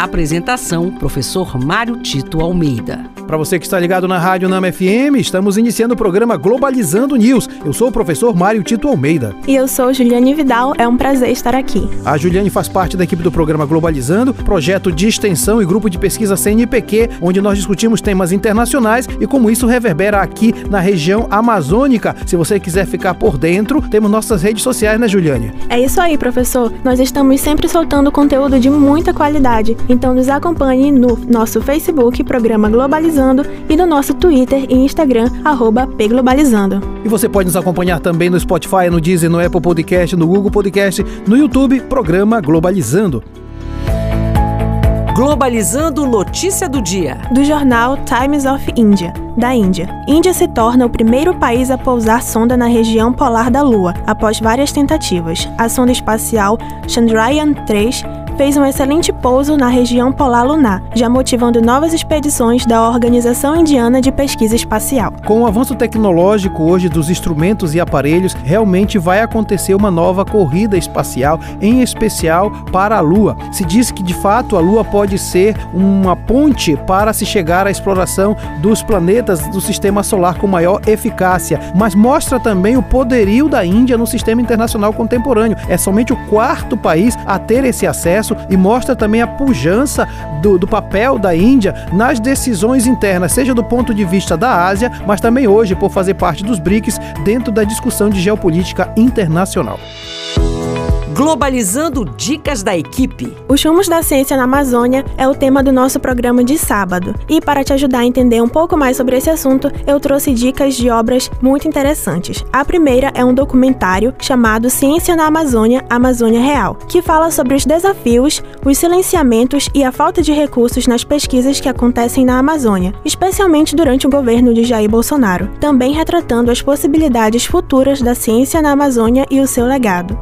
Apresentação: Professor Mário Tito Almeida. Para você que está ligado na Rádio Nama FM, estamos iniciando o programa Globalizando News. Eu sou o professor Mário Tito Almeida. E eu sou Juliane Vidal, é um prazer estar aqui. A Juliane faz parte da equipe do programa Globalizando, projeto de extensão e grupo de pesquisa CNPq, onde nós discutimos temas internacionais e como isso reverbera aqui na região amazônica. Se você quiser ficar por dentro, temos nossas redes sociais, né, Juliane? É isso aí, professor. Nós estamos sempre soltando conteúdo de muita qualidade, então nos acompanhe no nosso Facebook, Programa Globalizando e no nosso Twitter e Instagram, arroba pglobalizando. E você pode nos acompanhar também no Spotify, no Deezer, no Apple Podcast, no Google Podcast, no YouTube, Programa Globalizando. Globalizando notícia do dia. Do jornal Times of India, da Índia. Índia se torna o primeiro país a pousar sonda na região polar da Lua, após várias tentativas. A sonda espacial Chandrayaan 3 fez um excelente pouso na região polar lunar, já motivando novas expedições da Organização Indiana de Pesquisa Espacial. Com o avanço tecnológico hoje dos instrumentos e aparelhos, realmente vai acontecer uma nova corrida espacial, em especial para a Lua. Se diz que de fato a Lua pode ser uma ponte para se chegar à exploração dos planetas do sistema solar com maior eficácia, mas mostra também o poderio da Índia no sistema internacional contemporâneo. É somente o quarto país a ter esse acesso e mostra também a pujança do, do papel da Índia nas decisões internas, seja do ponto de vista da Ásia, mas também hoje por fazer parte dos BRICS dentro da discussão de geopolítica internacional. Globalizando Dicas da Equipe. Os rumos da ciência na Amazônia é o tema do nosso programa de sábado. E para te ajudar a entender um pouco mais sobre esse assunto, eu trouxe dicas de obras muito interessantes. A primeira é um documentário chamado Ciência na Amazônia, Amazônia Real, que fala sobre os desafios, os silenciamentos e a falta de recursos nas pesquisas que acontecem na Amazônia, especialmente durante o governo de Jair Bolsonaro, também retratando as possibilidades futuras da ciência na Amazônia e o seu legado.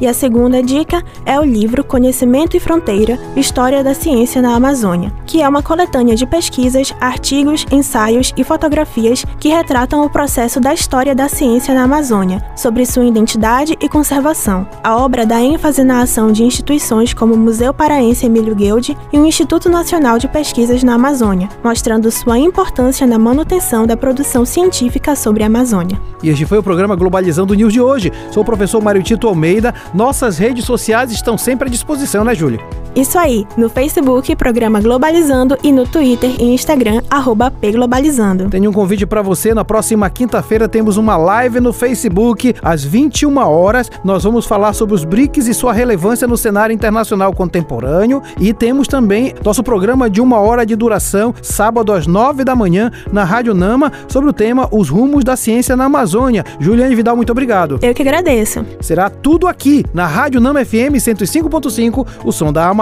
E a segunda dica é o livro Conhecimento e Fronteira História da Ciência na Amazônia, que é uma coletânea de pesquisas, artigos, ensaios e fotografias que retratam o processo da história da ciência na Amazônia, sobre sua identidade e conservação. A obra dá ênfase na ação de instituições como o Museu Paraense Emílio Guild e o Instituto Nacional de Pesquisas na Amazônia, mostrando sua importância na manutenção da produção científica sobre a Amazônia. E este foi o programa Globalizando News de hoje. Sou o professor Mário Tito Almeida. Nossas redes sociais estão sempre à disposição, né, Júlia? Isso aí, no Facebook, Programa Globalizando e no Twitter e Instagram, arroba pglobalizando. Tenho um convite para você, na próxima quinta-feira temos uma live no Facebook, às 21 horas. Nós vamos falar sobre os BRICS e sua relevância no cenário internacional contemporâneo e temos também nosso programa de uma hora de duração, sábado às 9 da manhã, na Rádio Nama, sobre o tema Os Rumos da Ciência na Amazônia. Juliane Vidal, muito obrigado. Eu que agradeço. Será tudo aqui, na Rádio Nama FM 105.5, o som da Amazônia